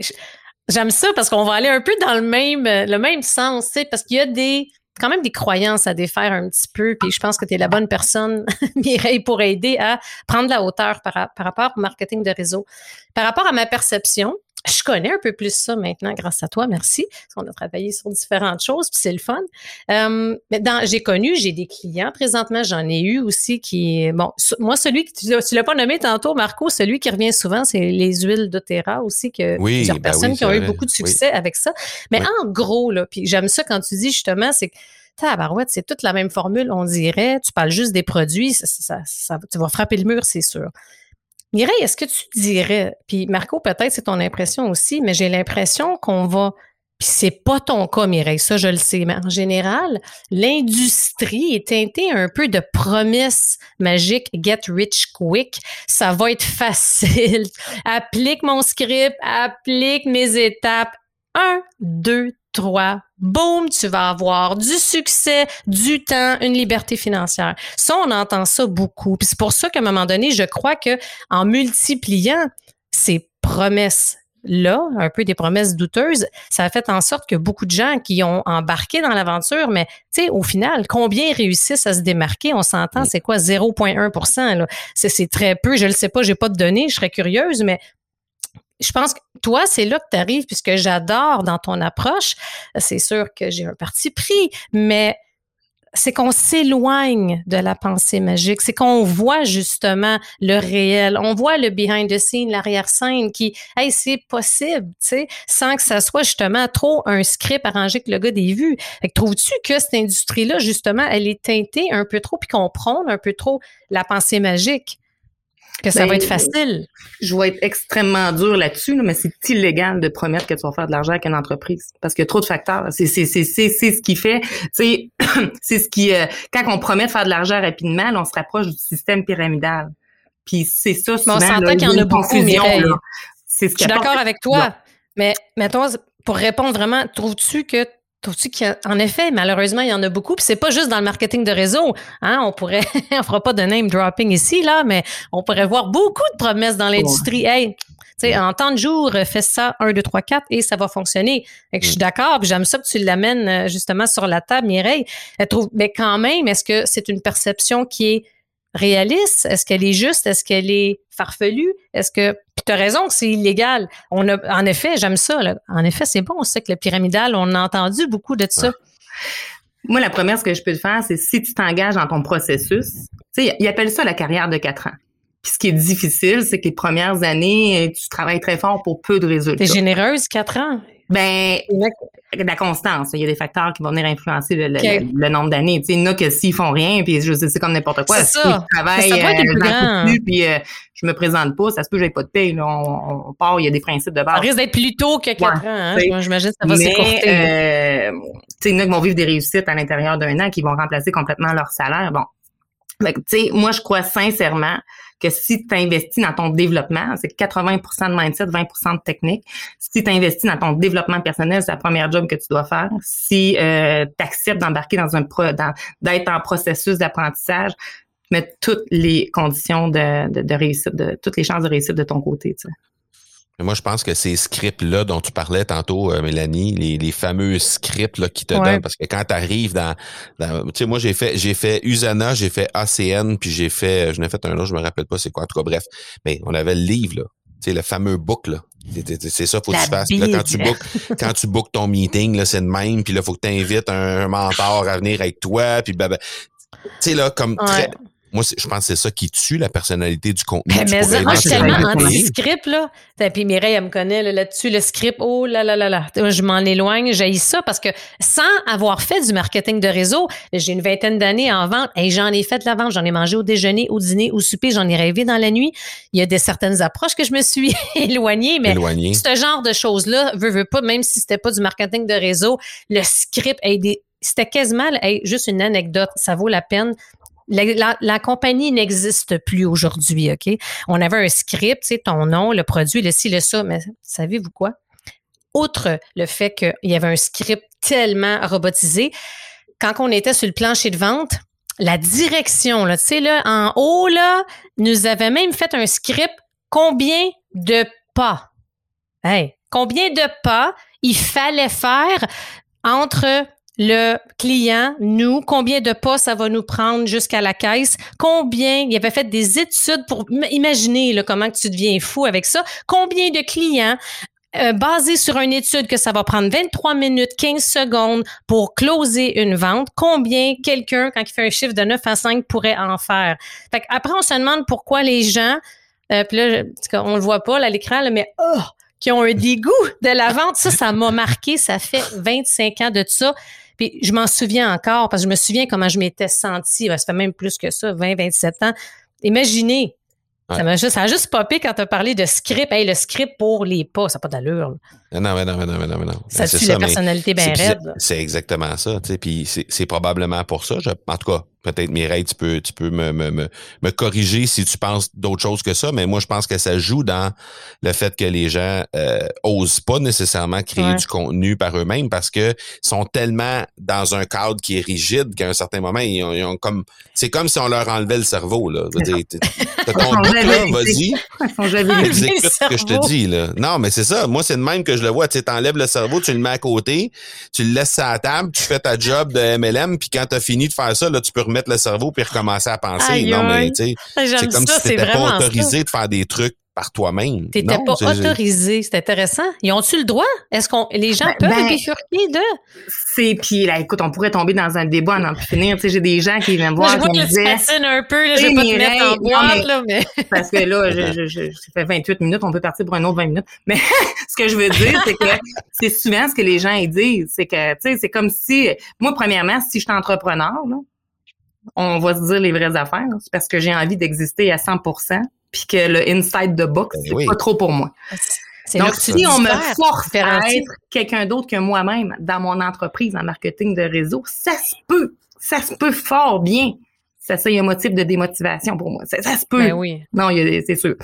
j'aime ça parce qu'on va aller un peu dans le même, le même sens, parce qu'il y a des, quand même des croyances à défaire un petit peu. Puis je pense que tu es la bonne personne, Mireille, pour aider à prendre la hauteur par, par rapport au marketing de réseau. Par rapport à ma perception, je connais un peu plus ça maintenant grâce à toi, merci. Parce qu'on a travaillé sur différentes choses, puis c'est le fun. Euh, j'ai connu, j'ai des clients présentement, j'en ai eu aussi qui, bon, moi celui que tu, tu l'as pas nommé tantôt, Marco, celui qui revient souvent, c'est les huiles d'Otera aussi que oui, plusieurs ben personnes qui ont eu beaucoup de succès avec ça. Mais en gros là, puis j'aime ça quand tu dis justement, c'est que Tabarouette, c'est toute la même formule, on dirait. Tu parles juste des produits, ça, ça, tu vas frapper le mur, c'est sûr. Mireille, est-ce que tu dirais, puis Marco, peut-être c'est ton impression aussi, mais j'ai l'impression qu'on va, puis c'est pas ton cas, Mireille, ça je le sais, mais en général, l'industrie est teintée un peu de promesses magiques, get rich quick, ça va être facile, applique mon script, applique mes étapes, un, deux, trois, boum, tu vas avoir du succès, du temps, une liberté financière. Ça, on entend ça beaucoup. Puis c'est pour ça qu'à un moment donné, je crois que en multipliant ces promesses là, un peu des promesses douteuses, ça a fait en sorte que beaucoup de gens qui ont embarqué dans l'aventure, mais tu sais, au final, combien réussissent à se démarquer? On s'entend, c'est quoi? 0,1% C'est très peu, je ne le sais pas, j'ai pas de données, je serais curieuse, mais je pense que toi, c'est là que tu arrives, puisque j'adore dans ton approche. C'est sûr que j'ai un parti pris, mais c'est qu'on s'éloigne de la pensée magique, c'est qu'on voit justement le réel, on voit le behind the scene, l'arrière-scène qui, hey, c'est possible, tu sais, sans que ça soit justement trop un script arrangé que le gars des vues. trouves-tu que cette industrie-là, justement, elle est teintée un peu trop puis qu'on prône un peu trop la pensée magique? Que ça va Ben, être facile. Je vais être extrêmement dur là-dessus, là, mais c'est illégal de promettre que tu vas faire de l'argent avec une entreprise parce qu'il y a trop de facteurs. C'est c'est c'est c'est c'est ce qui fait, sais, c'est ce qui euh, quand on promet de faire de l'argent rapidement, là, on se rapproche du système pyramidal. Puis c'est ça Mais souvent on là, s'entend il qu'il y en a beaucoup. C'est ce Je suis d'accord avec toi. Mais mettons, pour répondre vraiment, trouves-tu que Qu'en effet, malheureusement, il y en a beaucoup. Puis c'est pas juste dans le marketing de réseau. Hein? On pourrait, on fera pas de name dropping ici, là, mais on pourrait voir beaucoup de promesses dans l'industrie. Hey, tu sais, en temps de jour, fais ça 1, 2, 3, 4 et ça va fonctionner. Fait que je suis d'accord, puis j'aime ça que tu l'amènes euh, justement sur la table, Mireille. Elle trouve, mais quand même, est-ce que c'est une perception qui est réaliste? Est-ce qu'elle est juste? Est-ce qu'elle est farfelue? Est-ce que. Puis tu as raison que c'est illégal. On a, en effet, j'aime ça. là. En effet, c'est bon, on sait que le pyramidal, on a entendu beaucoup de ça. Moi, la première, ce que je peux te faire, c'est si tu t'engages dans ton processus, tu sais, ils appellent ça la carrière de quatre ans. Puis ce qui est difficile, c'est que les premières années, tu travailles très fort pour peu de résultats. T'es généreuse, quatre ans? Ben, la constance. Il y a des facteurs qui vont venir influencer le, le- Ok. le nombre d'années. Tu sais, il y en a que s'ils font rien, puis je sais, c'est comme n'importe quoi. C'est Si ça. je travaille, Ça être euh, plus puis euh, je me présente pas, ça se peut que j'aie pas de paye. Là. On, on part, il y a des principes de Ça base. risque d'être plus tôt que quatre Ouais, ans. Hein? J'imagine que ça va s'écourter. euh, il y en a qui vont vivre des réussites à l'intérieur d'un an qui vont remplacer complètement leur salaire. Bon. Tu moi, je crois sincèrement que si tu investis dans ton développement, c'est 80% de mindset, 20% de technique. Si tu investis dans ton développement personnel, c'est la première job que tu dois faire. Si euh, tu acceptes d'embarquer dans un pro, d'être en processus d'apprentissage, mettre toutes les conditions de, de, de réussite, de toutes les chances de réussite de ton côté. Moi, je pense que ces scripts-là dont tu parlais tantôt, euh, Mélanie, les, les fameux scripts là, qui te Ouais. donnent, parce que quand tu arrives dans, dans- tu sais, moi j'ai fait j'ai fait Usana, j'ai fait ACN, puis j'ai fait, je n'ai fait un autre, je me rappelle pas c'est quoi, en tout cas bref. Mais on avait le livre là, tu sais, le fameux book là. C'est- ça, faut que La tu fasses. Là, quand tu bookes, quand tu bookes ton meeting, là, c'est de même, puis là, faut que tu invites un, un mentor à venir avec toi, puis blabla. Tu sais là, comme Ouais. très, moi, je pense que c'est ça qui tue la personnalité du contenu. Mais, Tu mais ça, moi, je suis éventuellement tellement anti-script, là. Puis Mireille, elle me connaît là, là-dessus, le script, oh là là là là. Je m'en éloigne, j'ai ça parce que sans avoir fait du marketing de réseau, j'ai une vingtaine d'années en vente et j'en ai fait de la vente. J'en ai mangé au déjeuner, au dîner, au souper, j'en ai rêvé dans la nuit. Il y a des certaines approches que je me suis éloignée, mais éloigné. ce genre de choses-là, veut, veut pas, même si c'était pas du marketing de réseau, le script, des- c'était quasiment hey, juste une anecdote. Ça vaut la peine. La, compagnie n'existe plus aujourd'hui, OK? On avait un script, tu sais, ton nom, le produit, le ci, le ça, mais savez-vous quoi? Outre le fait qu'il y avait un script tellement robotisé, quand on était sur le plancher de vente, la direction, tu sais, là, en haut, là, nous avait même fait un script combien de pas? Hey, combien de pas il fallait faire entre le client, nous, combien de pas ça va nous prendre jusqu'à la caisse, combien, il avait fait des études pour imaginer là, comment tu deviens fou avec ça, combien de clients euh, basé sur une étude que ça va prendre 23 minutes, 15 secondes pour closer une vente, combien quelqu'un, quand il fait un chiffre de 9 à 5, pourrait en faire? Fait après, on se demande pourquoi les gens, euh, puis là, on le voit pas à l'écran, mais oh, qui ont un dégoût de la vente, ça, ça m'a marqué. Ça fait 25 ans de ça. Puis je m'en souviens encore parce que je me souviens comment je m'étais sentie. Ben, ça fait même plus que ça, 20, 27 ans. Imaginez. Ça, m'a juste, ça a juste popé quand tu as parlé de script. Hey, le script pour les pas, ça n'a pas d'allure. Non, mais non, mais non, mais non, mais non. Ça c'est tue la personnalité bien raide. c'est- exactement ça, puis c'est c'est probablement pour ça. Je, en tout cas, peut-être Mireille, tu peux, tu peux me, me, me, me corriger si tu penses d'autre chose que ça, mais moi, je pense que ça joue dans le fait que les gens euh, osent pas nécessairement créer Ouais. du contenu par eux-mêmes parce que sont tellement dans un cadre qui est rigide qu'à un certain moment, ils ont, ils ont comme c'est comme si on leur enlevait le cerveau. Là. T'as- ton book, là, vas-y. Ce que je te dis, là. Non, mais c'est ça. Moi, c'est de même que je le vois. Tu sais, t'enlèves le cerveau, tu le mets à côté, tu le laisses à la table, tu fais ta job de MLM, puis quand t'as fini de faire ça, là, tu peux remettre le cerveau puis recommencer à penser. Aïe, non, mais tu sais, c'est comme ça, si c'est t'étais pas ça. autorisé de faire des trucs par toi-même. T'étais pas autorisé. C'est intéressant. Ils ont-tu le droit? Est-ce qu'on les gens Ben, peuvent ben, bifurquer de? C'est puis là, écoute, on pourrait tomber dans un débat à n'en plus finir. Tu sais, j'ai des gens qui viennent Moi, voir je vois qui que me tu patines un peu. Là, je vais pas te mettre en boîte, mais- là, mais... parce que là, je, je, je, ça fait 28 minutes, on peut partir pour un autre 20 minutes. Mais ce que je veux dire, c'est que c'est souvent ce que les gens ils disent. C'est que, tu sais, c'est comme si, moi, premièrement, si je suis entrepreneur, là, on va se dire les vraies affaires. C'est parce que j'ai envie d'exister à 100% puis que le inside the box, Ben c'est oui. pas trop pour moi. C'est là Donc, si on me force à être quelqu'un d'autre que moi-même dans mon entreprise en marketing de réseau, ça se peut. Ça se peut fort bien. Ça, ça, il y a un motif de démotivation pour moi. Ça, ça se peut. Ben oui. Non, c'est sûr.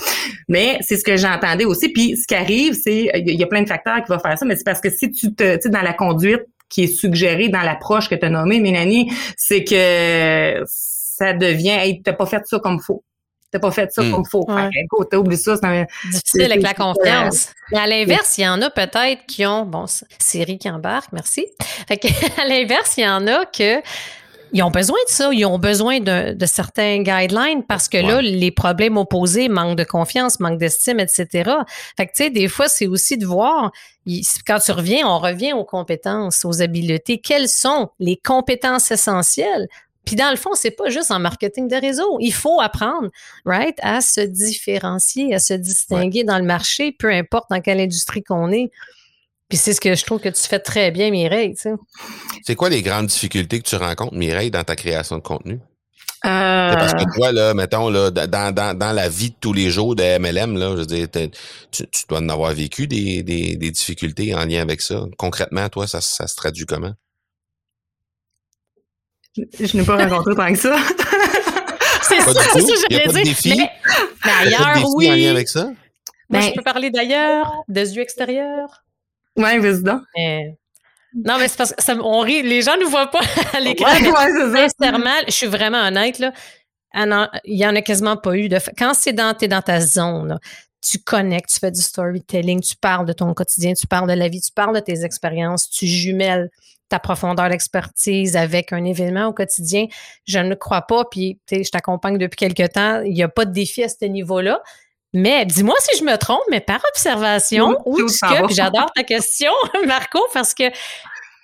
Mais c'est ce que j'entendais aussi. Puis ce qui arrive, c'est il y y a plein de facteurs qui vont faire ça, mais c'est parce que si tu te, tu sais, dans la conduite qui est suggérée dans l'approche que tu as nommée, Mélanie, c'est que ça devient, hey, t'as pas fait ça comme faut. T'as pas fait ça Hmm. comme faut. Ouais. Fait que, écoute, t'as oublié ça, c'est Difficile avec la confiance. Mais à l'inverse, il y en a peut-être qui ont, bon, Siri qui embarque, merci. Fait que, à l'inverse, il y en a que ils ont besoin de ça, ils ont besoin de, de certains guidelines parce que là, les problèmes opposés, manque de confiance, manque d'estime, etc. Fait que, tu sais, des fois, c'est aussi de voir, quand tu reviens, on revient aux compétences, aux habiletés. Quelles sont les compétences essentielles? Puis dans le fond, c'est pas juste en marketing de réseau. Il faut apprendre, right, à se différencier, à se distinguer dans le marché, peu importe dans quelle industrie qu'on est. Puis c'est ce que je trouve que tu fais très bien, Mireille. Tu sais. C'est quoi les grandes difficultés que tu rencontres, Mireille, dans ta création de contenu? Euh, C'est Parce que toi, là, mettons, là, dans, dans, dans la vie de tous les jours de MLM, là, je veux dire, tu, tu dois en avoir vécu des, des, des difficultés en lien avec ça. Concrètement, toi, ça, ça se traduit comment? je n'ai pas rencontré tant que ça. C'est Pas ça, ça, Y a j'allais pas de dire. défi? Mais, mais T'as pas de ailleurs, défi oui. en lien avec ça? Moi, Ben- je peux parler d'ailleurs, des yeux extérieurs. Ouais, donc. Mais- Non, mais c'est parce que ça, on rit, les gens ne nous voient pas à l'écran. Ouais, ouais. Sincèrement, je suis vraiment honnête, là. Il y en a quasiment pas eu de. Quand c'est dans, t'es dans ta zone, là, tu connectes, tu fais du storytelling, tu parles de ton quotidien, tu parles de la vie, tu parles de tes expériences, tu jumelles ta profondeur d'expertise avec un événement au quotidien. Je ne crois pas, puis je t'accompagne depuis quelque temps, il n'y a pas de défi à ce niveau-là. Mais dis-moi si je me trompe, mais par observation, Oui, où s'en que, j'adore ta question, Marco, parce que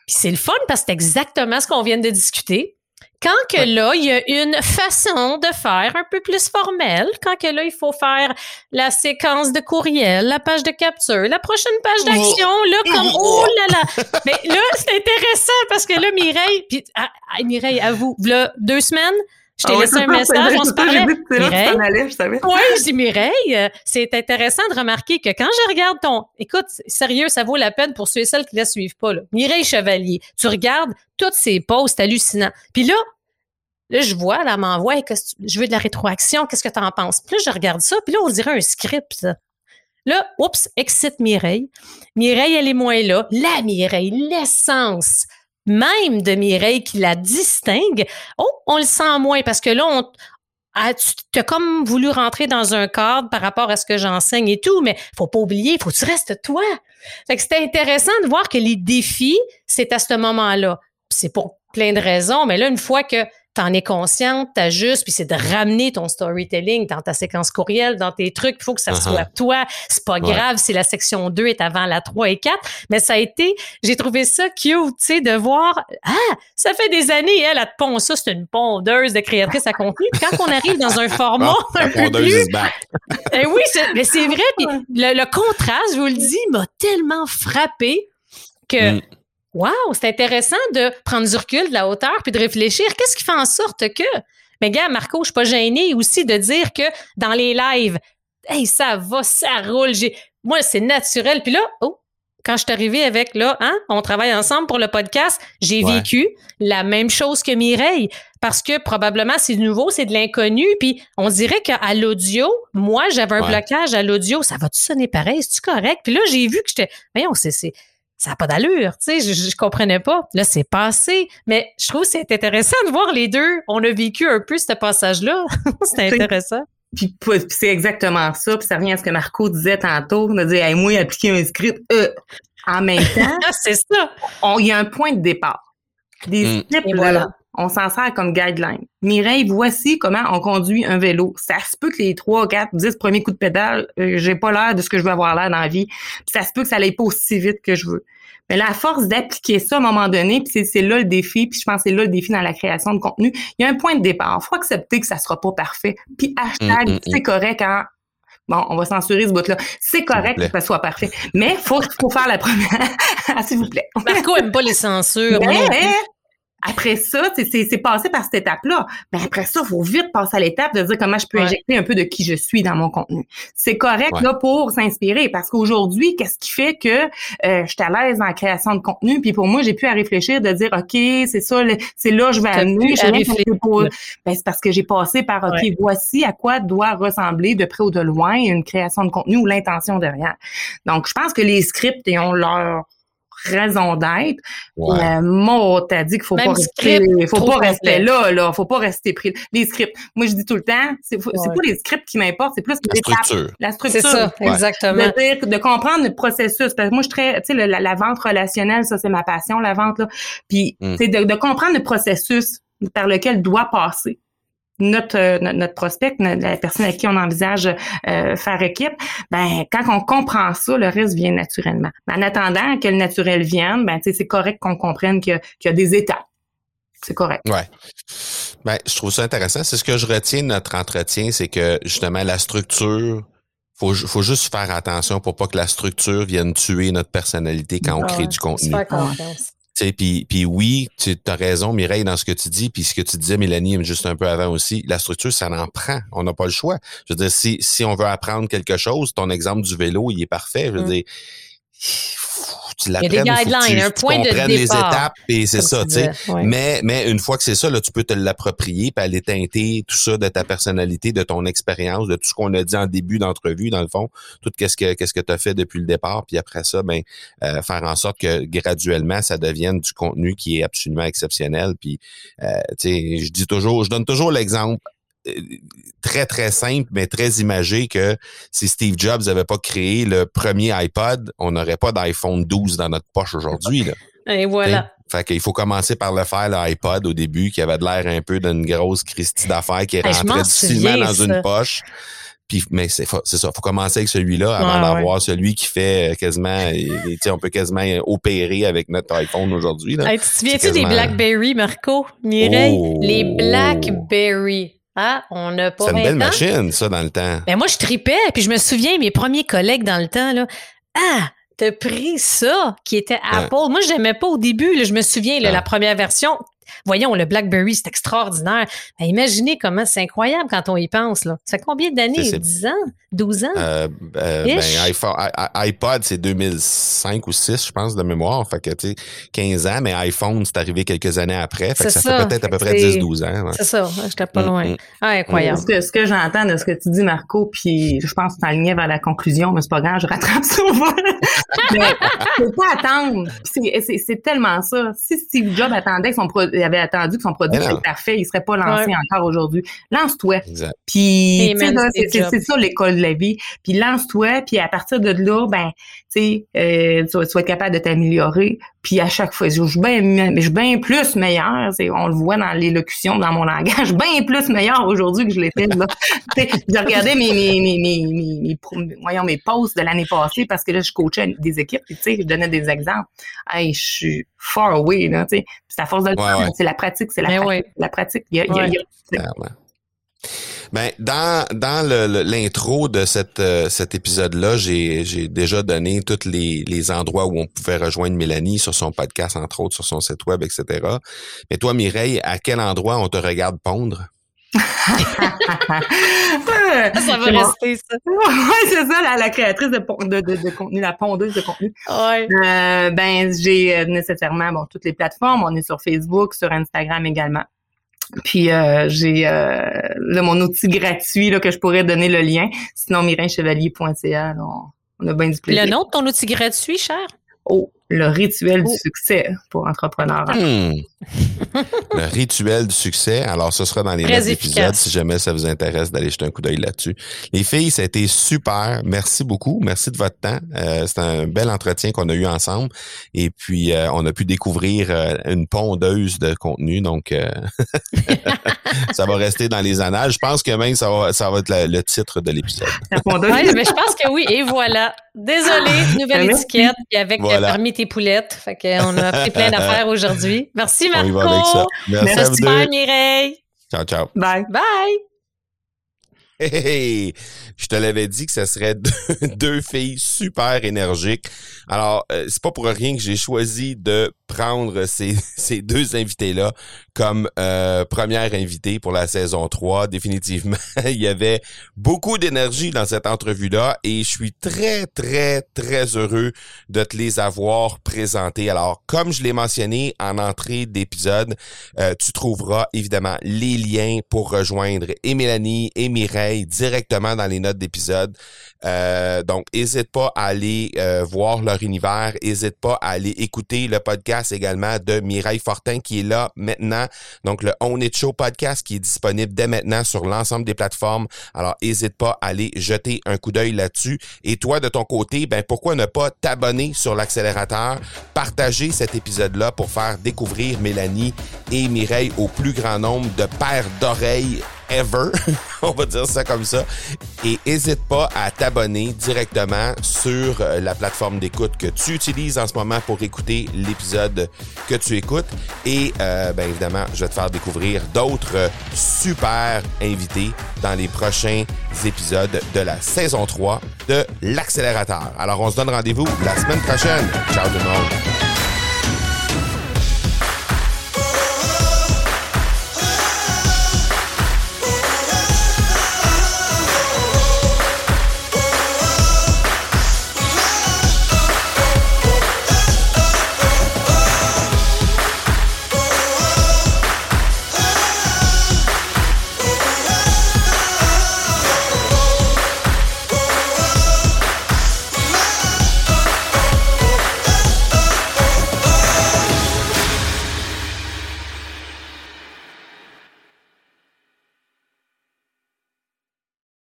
c'est le fun parce que c'est exactement ce qu'on vient de discuter. Quand que là, il y a une façon de faire un peu plus formelle, quand que là, il faut faire la séquence de courriel, la page de capture, la prochaine page d'action, là, comme, oh là là! Mais là, c'est intéressant parce que là, Mireille, puis, ah, ah, Mireille, avoue, là, deux semaines, je t'ai Ah laissé un message, on se parlait. J'ai Mireille? je savais. Oui, je dis Mireille, euh, c'est intéressant de remarquer que quand je regarde ton. Écoute, sérieux, ça vaut la peine pour ceux et celles qui ne la suivent pas. Là. Mireille Chevalier, tu regardes toutes ses posts hallucinants. Puis là, là, je vois, là, elle m'envoie, je veux de la rétroaction, qu'est-ce que tu en penses? Puis là, je regarde ça, puis là, on dirait un script. ça. Là, oups, excite Mireille. Mireille, elle est moins là. La Mireille, l'essence même de Mireille qui la distingue. Oh, on le sent moins parce que là, on, ah, tu as comme voulu rentrer dans un cadre par rapport à ce que j'enseigne et tout, mais faut pas oublier, faut que tu restes toi. Fait que c'était intéressant de voir que les défis, c'est à ce moment-là. C'est pour plein de raisons, mais là, une fois que tu en es consciente, t'ajustes, puis c'est de ramener ton storytelling dans ta séquence courriel, dans tes trucs, il faut que ça Uh-huh. soit toi. C'est pas Ouais. grave si la section 2 est avant la 3 et 4, mais ça a été, j'ai trouvé ça cute, tu sais, de voir, ah, ça fait des années, elle, elle te pond ça, c'est une pondeuse de créatrice à contenu. Puis quand on arrive dans un format Bon, un peu pondeuse plus eh oui, c'est- mais c'est vrai. Puis le, le contraste, je vous le dis, m'a tellement frappé que, Mm. Wow, c'est intéressant de prendre du recul, de la hauteur, puis de réfléchir. Qu'est-ce qui fait en sorte que, mais gars, Marco, je suis pas gênée aussi de dire que dans les lives, hey, ça va, ça roule. J'ai, moi, c'est naturel. Puis là, oh, quand je suis arrivée avec, là, hein, on travaille ensemble pour le podcast, j'ai Ouais. vécu la même chose que Mireille. Parce que probablement, c'est nouveau, c'est de l'inconnu. Puis on dirait qu'à l'audio, moi, j'avais un Ouais. blocage à l'audio. Ça va-tu sonner pareil? C'est-tu correct? Puis là, j'ai vu que j'étais, voyons, c'est, c'est, ça n'a pas d'allure, tu sais, je, je comprenais pas. Là, c'est passé. Mais je trouve que c'est intéressant de voir les deux. On a vécu un peu ce passage-là. c'est intéressant. Puis, puis c'est exactement ça. Puis ça revient à ce que Marco disait tantôt, de dire, hey, moi, appliquer un script. Euh, en même temps, c'est ça. on- il y a un point de départ. Des Mm. scripts, voilà. On s'en sert comme guideline. Mireille, voici comment on conduit un vélo. Ça se peut que les 3, 4, 10 premiers coups de pédale, euh, j'ai pas l'air de ce que je veux avoir l'air dans la vie. Puis ça se peut que ça aille pas aussi vite que je veux. Mais la force d'appliquer ça à un moment donné, puis c'est- c'est là le défi, puis je pense que c'est là le défi dans la création de contenu. Il y a un point de départ. Il faut accepter que ça sera pas parfait. Puis hashtag, Mm, mm, c'est correct quand Bon, on va censurer ce bout-là. C'est correct que ça soit parfait. Mais faut, faut faire la première. Ah, S'il vous plaît. Marco aime pas les censures. Mais, après ça, c'est passé par cette étape-là. Mais après ça, il faut vite passer à l'étape de dire comment je peux injecter un peu de qui je suis dans mon contenu. C'est correct là pour s'inspirer parce qu'aujourd'hui, qu'est-ce qui fait que euh, je suis à l'aise en création de contenu? Puis pour moi, j'ai pu à réfléchir de dire OK, c'est ça, c'est là je vais amener. Ben, c'est parce que j'ai passé par OK, voici à quoi doit ressembler de près ou de loin une création de contenu ou l'intention derrière. Donc, je pense que les scripts ont leur raison d'être. Ouais. moi, t'as dit qu'il faut pas rester, faut pas rester là, là, faut pas rester pris. Les scripts. Moi, je dis tout le temps, c'est pas les scripts qui m'importent, c'est plus la structure. La structure. C'est ça, exactement. De, dire, de comprendre le processus. Parce que moi, je suis très, tu sais, la, vente relationnelle, ça, c'est ma passion, la vente, là. Puis, mm. de, de comprendre le processus par lequel doit passer notre, euh, notre, prospect, la personne avec qui on envisage euh, faire équipe, ben quand on comprend ça, le reste vient naturellement. Mais en attendant que le naturel vienne, ben c'est correct qu'on comprenne qu'il y, a des étapes. C'est correct. Ouais. Ben, je trouve ça intéressant. C'est ce que je retiens de notre entretien, c'est que justement la structure, faut, faut juste faire attention pour pas que la structure vienne tuer notre personnalité quand on crée du contenu. Puis, puis oui, tu as raison, Mireille, dans ce que tu dis, puis ce que tu disais, Mélanie, juste un peu avant aussi, la structure, ça en prend. On n'a pas le choix. Je veux dire, si, si on veut apprendre quelque chose, ton exemple du vélo, il est parfait. Je veux mm. dire, tu l'apprennes, il y a des guidelines, un point de les étapes et c'est ça, tu sais. Mais, mais une fois que c'est ça, là, tu peux te l'approprier puis aller teinter tout ça de ta personnalité, de ton expérience, de tout ce qu'on a dit en début d'entrevue, dans le fond, tout qu'est-ce que qu'est-ce que tu as fait depuis le départ, puis après ça, ben euh, faire en sorte que graduellement ça devienne du contenu qui est absolument exceptionnel. Puis, euh, tu sais, je dis toujours, je donne toujours l'exemple très, très simple, mais très imagé que si Steve Jobs n'avait pas créé le premier iPod, on n'aurait pas d'iPhone 12 dans notre poche aujourd'hui. Et voilà. Fait qu'il faut commencer par le faire, l'iPod, au début, qui avait l'air un peu d'une grosse Christie d'affaires qui est rentrée difficilement dans une poche. Puis, mais c'est ça, faut commencer avec celui-là avant d'avoir celui qui fait euh, quasiment, on peut quasiment opérer avec notre iPhone aujourd'hui. tu te souviens-tu des BlackBerry, Marco? Mireille? Oh! Les BlackBerry. Ah, on n'a pas. C'est une belle machine, ça, dans le temps. Ben moi, je tripais, puis je me souviens, mes premiers collègues dans le temps, là. Ah, t'as pris ça qui était Apple. Moi, je n'aimais pas au début. je me souviens, la première version, Voyons, le BlackBerry, c'est extraordinaire. Ben, imaginez comment c'est incroyable quand on y pense. Là. Ça fait combien d'années? 10 ans? 12 ans? Euh, euh, ben, iPod, c'est 2005 ou 6, je pense, de mémoire. Fait que, tu sais, 15 ans, mais iPhone, c'est arrivé quelques années après. Fait que ça, fait peut-être à peu près 10-12 ans. C'est ça, j'étais pas mm, loin. Mm. Ah, incroyable. Ce que, ce que j'entends de ce que tu dis, Marco, puis je pense que tu aligné vers la conclusion, mais c'est pas grave, je rattrape ça. mais faut pas attendre. C'est tellement ça. Si Steve Jobs attendait que son produit avait attendu que son produit soit parfait, il serait pas lancé encore aujourd'hui. Lance-toi. Puis, c'est ça l'école de la vie. Puis lance-toi, puis à partir de là, ben, tu sais, euh, tu, vas être capable de t'améliorer. Puis à chaque fois, je suis bien, je bien plus meilleur. On le voit dans l'élocution, dans mon langage, bien plus meilleur aujourd'hui que je l'étais. je regardais mes, mes, mes, mes, mes, voyons, mes posts de l'année passée parce que là, je coachais des équipes, tu sais, je donnais des exemples. Hey, je suis far away, là, tu sais. C'est à force de le faire, c'est la pratique, c'est la, ben pratique, la pratique. Il y a, il y a, ben, dans, dans l'intro de cette, euh, cet épisode-là, j'ai déjà donné tous les, les endroits où on pouvait rejoindre Mélanie sur son podcast, entre autres, sur son site web, etc. Mais toi, Mireille, à quel endroit on te regarde pondre? ça va rester, ça. Oui, c'est ça, la, la créatrice de, de, de, contenu, la pondeuse de contenu. Ouais. Euh, ben, j'ai euh, nécessairement bon, toutes les plateformes. On est sur Facebook, sur Instagram également. Puis euh, j'ai euh, mon outil gratuit là, que je pourrais donner le lien. Sinon, mirinchevalier.ca, on, on a bien du plaisir. Le nom de ton outil gratuit, cher? Oh, le rituel du oh. succès pour entrepreneurs. Hmm. le rituel du succès. Alors, ce sera dans les notes épisodes si jamais ça vous intéresse d'aller jeter un coup d'œil là-dessus. Les filles, ça a été super. Merci beaucoup. Merci de votre temps. Euh, c'est un bel entretien qu'on a eu ensemble. Et puis, euh, on a pu découvrir euh, une pondeuse de contenu. Donc, ça va rester dans les annales. Je pense que même ça va, ça va être le titre de l'épisode. Ouais, mais je pense que oui. Et voilà. Désolé, nouvelle étiquette. avec voilà. parmi tes poulettes. Fait qu'on a appris plein d'affaires aujourd'hui. Merci, Marco. On y va avec ça. Merci, Merci à Mireille. Ciao, ciao. Bye. Bye. Hey, je te l'avais dit que ce serait deux, filles super énergiques. Alors, euh, c'est pas pour rien que j'ai choisi de prendre ces, ces deux invités-là comme euh, première invitée pour la saison 3. Définitivement, il y avait beaucoup d'énergie dans cette entrevue-là et je suis très, très, très heureux de te les avoir présentés. Alors, comme je l'ai mentionné en entrée d'épisode, euh, tu trouveras évidemment les liens pour rejoindre et Mélanie et Mireille directement dans les notes d'épisode. Euh, donc, n'hésite pas à aller euh, voir leur univers. N'hésite pas à aller écouter le podcast également de Mireille Fortin qui est là maintenant. Donc, le On It Show podcast qui est disponible dès maintenant sur l'ensemble des plateformes. Alors, n'hésite pas à aller jeter un coup d'œil là-dessus. Et toi, de ton côté, ben pourquoi ne pas t'abonner sur l'accélérateur, partager cet épisode-là pour faire découvrir Mélanie et Mireille au plus grand nombre de paires d'oreilles on va dire ça comme ça. Et n'hésite pas à t'abonner directement sur euh, la plateforme d'écoute que tu utilises en ce moment pour écouter l'épisode que tu écoutes. Et euh, bien évidemment, je vais te faire découvrir d'autres super invités dans les prochains épisodes de la saison 3 de l'accélérateur. Alors on se donne rendez-vous la semaine prochaine. Ciao tout le monde.